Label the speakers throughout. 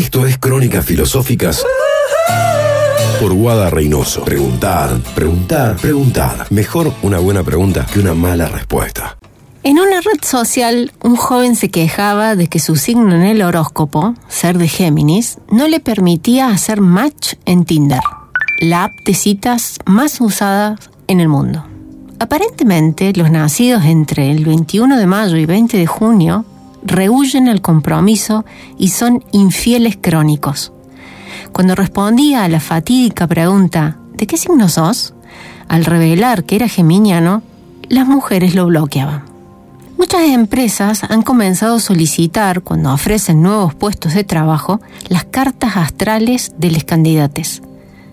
Speaker 1: Esto es Crónicas Filosóficas por Guada Reynoso. Preguntar, preguntar, preguntar. Mejor una buena pregunta que una mala respuesta.
Speaker 2: En una red social, un joven se quejaba de que su signo en el horóscopo, ser de Géminis, no le permitía hacer match en Tinder, la app de citas más usada en el mundo. Aparentemente, los nacidos entre el 21 de mayo y 20 de junio rehuyen el compromiso y son infieles crónicos. Cuando respondía a la fatídica pregunta ¿de qué signo sos? Al revelar que era geminiano, las mujeres lo bloqueaban. Muchas empresas han comenzado a solicitar, cuando ofrecen nuevos puestos de trabajo, las cartas astrales de los candidatos.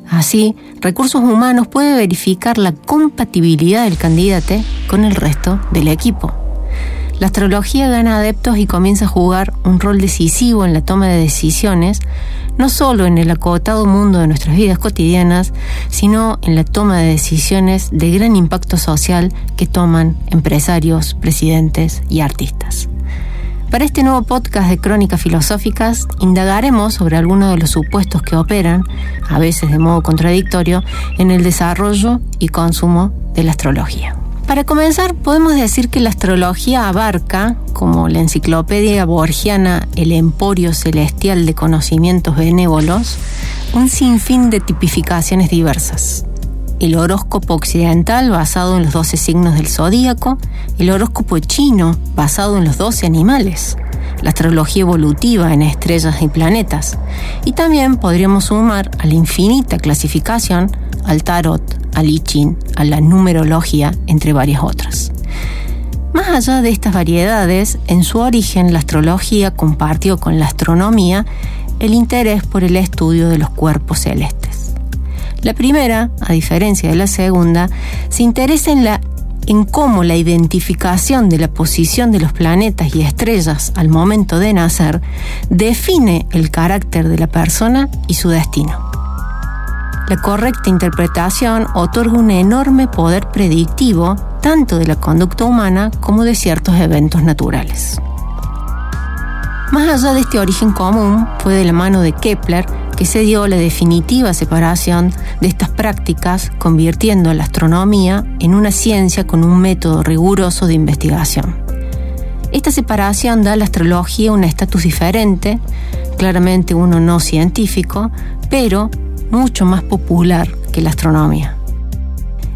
Speaker 2: Así, Recursos Humanos puede verificar la compatibilidad del candidato con el resto del equipo. La astrología gana adeptos y comienza a jugar un rol decisivo en la toma de decisiones, no solo en el acotado mundo de nuestras vidas cotidianas, sino en la toma de decisiones de gran impacto social que toman empresarios, presidentes y artistas. Para este nuevo podcast de Crónicas Filosóficas, indagaremos sobre algunos de los supuestos que operan, a veces de modo contradictorio, en el desarrollo y consumo de la astrología. Para comenzar, podemos decir que la astrología abarca, como la enciclopedia borgiana El Emporio Celestial de Conocimientos Benévolos, un sinfín de tipificaciones diversas. El horóscopo occidental basado en los 12 signos del zodíaco, el horóscopo chino basado en los 12 animales, la astrología evolutiva en estrellas y planetas, y también podríamos sumar a la infinita clasificación al tarot, al I Ching, a la numerología, entre varias otras. Más allá de estas variedades, en su origen la astrología compartió con la astronomía el interés por el estudio de los cuerpos celestes. La primera, a diferencia de la segunda, se interesa en, la, en cómo la identificación de la posición de los planetas y estrellas al momento de nacer define el carácter de la persona y su destino. La correcta interpretación otorga un enorme poder predictivo tanto de la conducta humana como de ciertos eventos naturales. Más allá de este origen común, fue de la mano de Kepler que se dio la definitiva separación de estas prácticas, convirtiendo la astronomía en una ciencia con un método riguroso de investigación. Esta separación da a la astrología un estatus diferente, claramente uno no científico, pero mucho más popular que la astronomía.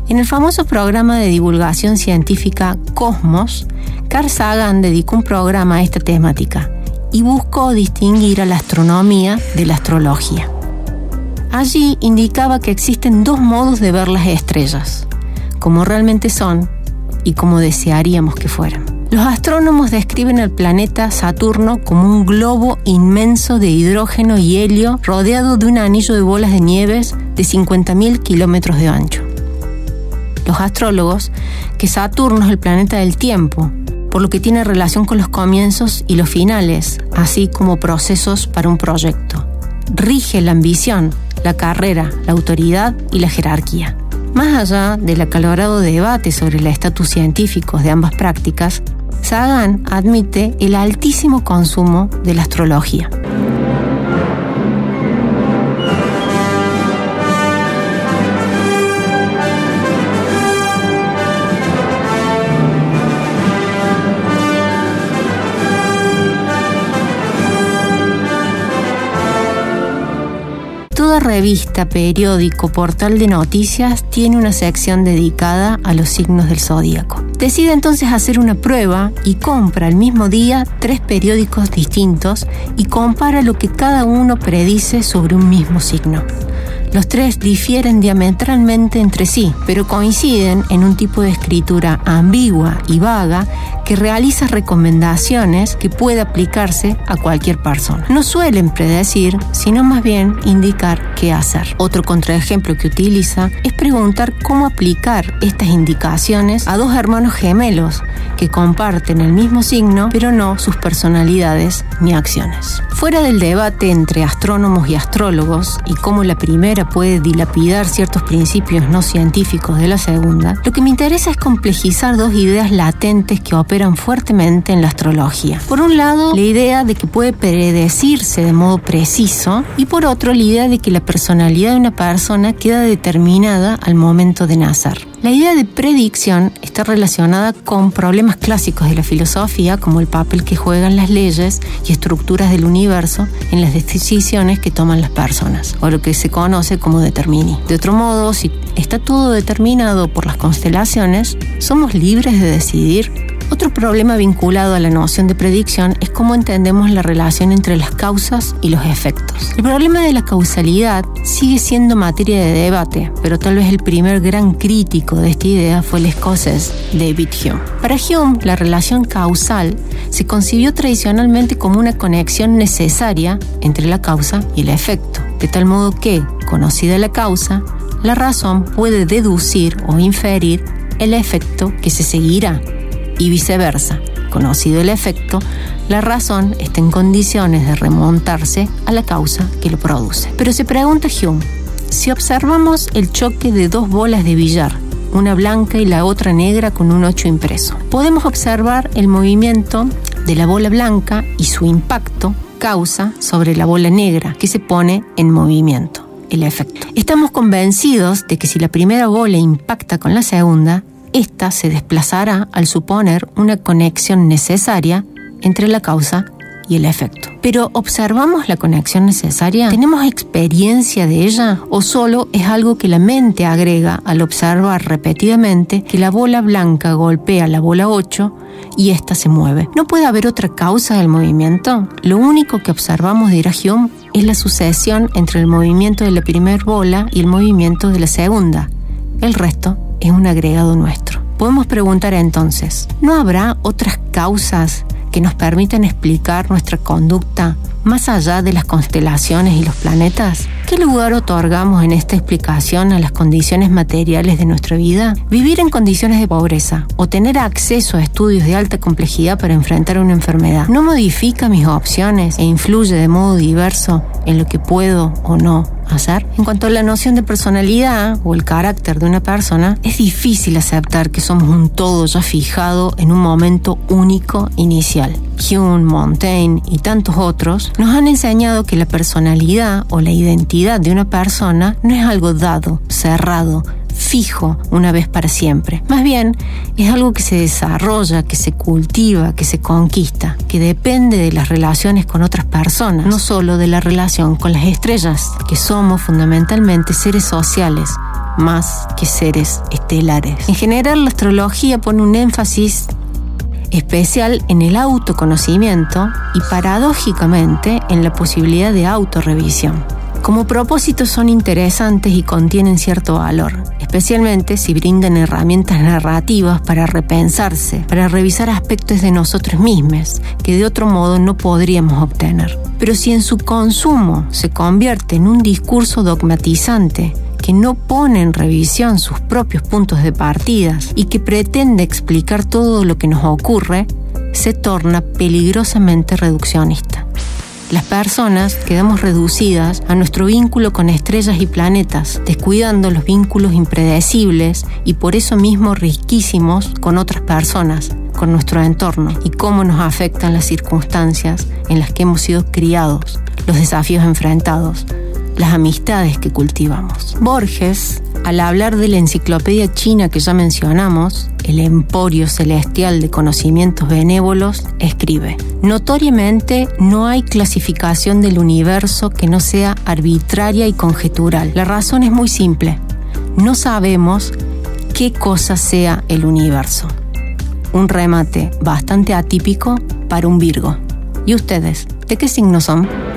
Speaker 2: En el famoso programa de divulgación científica Cosmos, Carl Sagan dedicó un programa a esta temática y buscó distinguir a la astronomía de la astrología. Allí indicaba que existen dos modos de ver las estrellas, como realmente son y como desearíamos que fueran. Los astrónomos describen el planeta Saturno como un globo inmenso de hidrógeno y helio rodeado de un anillo de bolas de nieves de 50.000 kilómetros de ancho. Los astrólogos, que Saturno es el planeta del tiempo, por lo que tiene relación con los comienzos y los finales, así como procesos para un proyecto. Rige la ambición, la carrera, la autoridad y la jerarquía. Más allá del acalorado debate sobre el estatus científico de ambas prácticas, Sagan admite el altísimo consumo de la astrología. Revista, periódico, portal de noticias tiene una sección dedicada a los signos del zodíaco. Decide entonces hacer una prueba y compra el mismo día tres periódicos distintos y compara lo que cada uno predice sobre un mismo signo. Los tres difieren diametralmente entre sí, pero coinciden en un tipo de escritura ambigua y vaga que realiza recomendaciones que puede aplicarse a cualquier persona. No suelen predecir, sino más bien indicar qué hacer. Otro contraejemplo que utiliza es preguntar cómo aplicar estas indicaciones a dos hermanos gemelos que comparten el mismo signo, pero no sus personalidades ni acciones. Fuera del debate entre astrónomos y astrólogos y cómo la primera puede dilapidar ciertos principios no científicos de la segunda, lo que me interesa es complejizar dos ideas latentes que operan fuertemente en la astrología. Por un lado, la idea de que puede predecirse de modo preciso y por otro, la idea de que la personalidad de una persona queda determinada al momento de nacer. La idea de predicción está relacionada con problemas clásicos de la filosofía, como el papel que juegan las leyes y estructuras del universo en las decisiones que toman las personas, o lo que se conoce como determini. De otro modo, si está todo determinado por las constelaciones, somos libres de decidir otro problema vinculado a la noción de predicción es cómo entendemos la relación entre las causas y los efectos. El problema de la causalidad sigue siendo materia de debate, pero tal vez el primer gran crítico de esta idea fue el escocés David Hume. Para Hume, la relación causal se concibió tradicionalmente como una conexión necesaria entre la causa y el efecto, de tal modo que, conocida la causa, la razón puede deducir o inferir el efecto que se seguirá y viceversa. Conocido el efecto, la razón está en condiciones de remontarse a la causa que lo produce. Pero se pregunta Hume, si observamos el choque de dos bolas de billar, una blanca y la otra negra con un 8 impreso, podemos observar el movimiento de la bola blanca y su impacto causa sobre la bola negra que se pone en movimiento el efecto. Estamos convencidos de que si la primera bola impacta con la segunda, esta se desplazará al suponer una conexión necesaria entre la causa y el efecto. Pero ¿observamos la conexión necesaria? ¿Tenemos experiencia de ella? ¿O solo es algo que la mente agrega al observar repetidamente que la bola blanca golpea la bola 8 y ésta se mueve? ¿No puede haber otra causa del movimiento? Lo único que observamos de Hume es la sucesión entre el movimiento de la primera bola y el movimiento de la segunda. El resto es un agregado nuestro. Podemos preguntar entonces, ¿no habrá otras causas que nos permiten explicar nuestra conducta más allá de las constelaciones y los planetas? ¿Qué lugar otorgamos en esta explicación a las condiciones materiales de nuestra vida? Vivir en condiciones de pobreza o tener acceso a estudios de alta complejidad para enfrentar una enfermedad no modifica mis opciones e influye de modo diverso en lo que puedo o no hacer. En cuanto a la noción de personalidad o el carácter de una persona, es difícil aceptar que somos un todo ya fijado en un momento único inicial. Hume, Montaigne y tantos otros nos han enseñado que la personalidad o la identidad de una persona no es algo dado, cerrado, fijo una vez para siempre. Más bien, es algo que se desarrolla, que se cultiva, que se conquista, que depende de las relaciones con otras personas, no solo de la relación con las estrellas, que somos fundamentalmente seres sociales más que seres estelares. En general, la astrología pone un énfasis especial en el autoconocimiento y paradójicamente en la posibilidad de autorrevisión. Como propósitos son interesantes y contienen cierto valor, especialmente si brindan herramientas narrativas para repensarse, para revisar aspectos de nosotros mismos que de otro modo no podríamos obtener. Pero si en su consumo se convierte en un discurso dogmatizante, que no pone en revisión sus propios puntos de partida y que pretende explicar todo lo que nos ocurre, se torna peligrosamente reduccionista. Las personas quedamos reducidas a nuestro vínculo con estrellas y planetas, descuidando los vínculos impredecibles y por eso mismo riquísimos con otras personas, con nuestro entorno y cómo nos afectan las circunstancias en las que hemos sido criados, los desafíos enfrentados, las amistades que cultivamos. Borges, al hablar de la enciclopedia china que ya mencionamos, el emporio celestial de conocimientos benévolos, escribe, Notoriamente no hay clasificación del universo que no sea arbitraria y conjetural. La razón es muy simple. No sabemos qué cosa sea el universo. Un remate bastante atípico para un Virgo. ¿Y ustedes? ¿De qué signo son?